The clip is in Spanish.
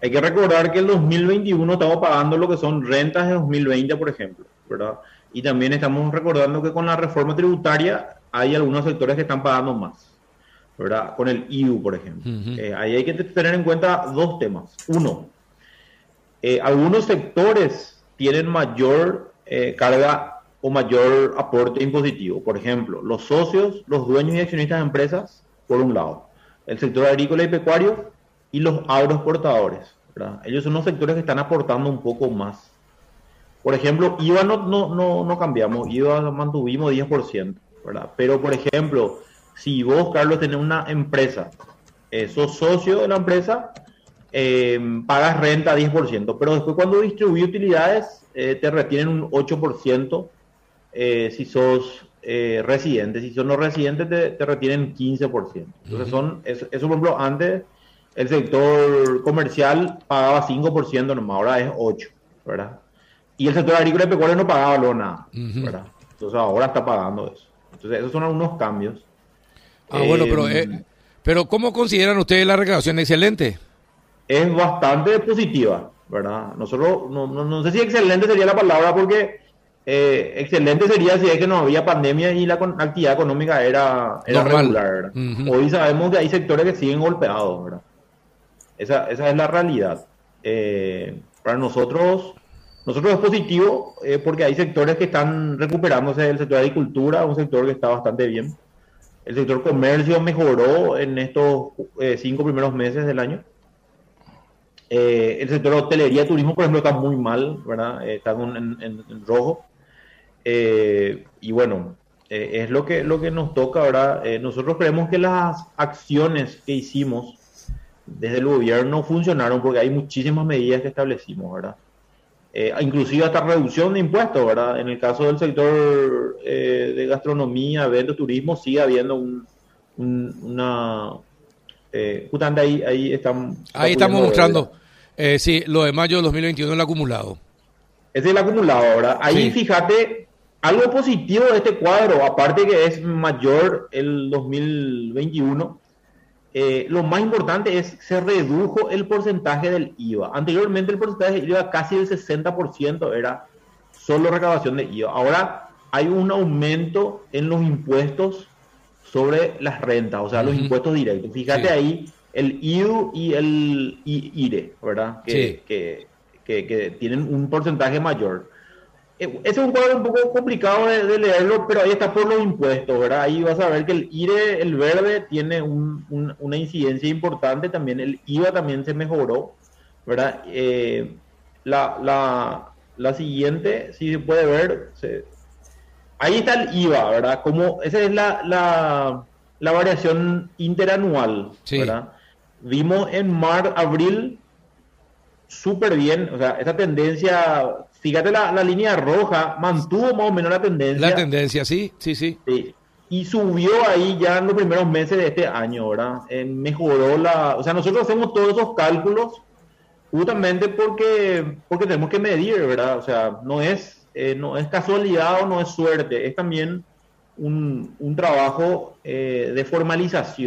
Hay que recordar que el 2021 estamos pagando lo que son rentas de 2020, por ejemplo, ¿verdad? Y también estamos recordando que con la reforma tributaria hay algunos sectores que están pagando más, ¿verdad? Con el IU, por ejemplo. Eh, ahí hay que tener en cuenta dos temas. Uno, eh, algunos sectores tienen mayor eh, carga o mayor aporte impositivo. Por ejemplo, los socios, los dueños y accionistas de empresas, por un lado. El sector agrícola y pecuario y los agroexportadores. ¿verdad? Ellos son los sectores que están aportando un poco más. Por ejemplo, IVA no, no, no, no cambiamos, IVA mantuvimos 10%, ¿verdad? Pero, por ejemplo, si vos, Carlos, tenés una empresa, eh, sos socio de la empresa, eh, pagas renta 10%, pero después cuando distribuyes utilidades eh, te retienen un 8% si sos residente, si son no residentes te, te retienen 15%. Entonces son, eso, eso por ejemplo antes el sector comercial pagaba 5% nomás, ahora es 8%, ¿verdad? Y el sector agrícola y pecuario no pagaba lo nada, ¿verdad? Entonces ahora está pagando eso. Entonces esos son algunos cambios. Ah, bueno, pero, eh, eh, pero ¿cómo consideran ustedes la recaudación excelente? Es bastante positiva, ¿verdad? Nosotros, no, no, sé si excelente sería la palabra porque eh, excelente sería si es que no había pandemia y la actividad económica era, era regular. Hoy sabemos que hay sectores que siguen golpeados, ¿verdad? Esa, esa es la realidad. Eh, para nosotros, nosotros es positivo eh, porque hay sectores que están recuperándose. El sector de agricultura, un sector que está bastante bien. El sector comercio mejoró en estos eh, cinco primeros meses del año. el sector de hotelería turismo, por ejemplo, está muy mal, ¿verdad? está en, rojo. y bueno, es lo que, lo que nos toca, ¿verdad? nosotros creemos que las acciones que hicimos desde el gobierno funcionaron porque hay muchísimas medidas que establecimos, ¿verdad? Eh, inclusive hasta reducción de impuestos, ¿verdad? En el caso del sector eh, de gastronomía, eventos, turismo, sigue habiendo un, una... Eh, justamente ahí, ahí están... Ahí estamos mostrando, eh, sí, lo de mayo de 2021, el acumulado. Ese es el acumulado, ¿verdad? Ahí fíjate, algo positivo de este cuadro, aparte que es mayor el 2021, eh, lo más importante es que se redujo el porcentaje del IVA. Anteriormente el porcentaje del IVA casi el 60% era solo recaudación de IVA. Ahora hay un aumento en los impuestos sobre las rentas, o sea, los impuestos directos. Fíjate ahí el IU y el IRE, ¿verdad? Que, que, que tienen un porcentaje mayor. Eh, ese es un cuadro un poco complicado de, leerlo, pero ahí está por los impuestos, ¿verdad? Ahí vas a ver que el IRE, el verde, tiene una incidencia importante, también el IVA también se mejoró, ¿verdad? Eh, la, siguiente, si se puede ver, ahí está el IVA, ¿verdad? Como esa es la, la, variación interanual, ¿verdad? Vimos en mar, abril, súper bien, o sea, esa tendencia fíjate la, línea roja, mantuvo más o menos la tendencia. La tendencia, sí, sí, sí. Y subió ahí ya en los primeros meses de este año, ¿verdad? Eh, mejoró la... O sea, nosotros hacemos todos esos cálculos justamente porque, porque tenemos que medir, ¿verdad? O sea, no es, eh, no es casualidad o no es suerte, es también un, un trabajo eh, de formalización.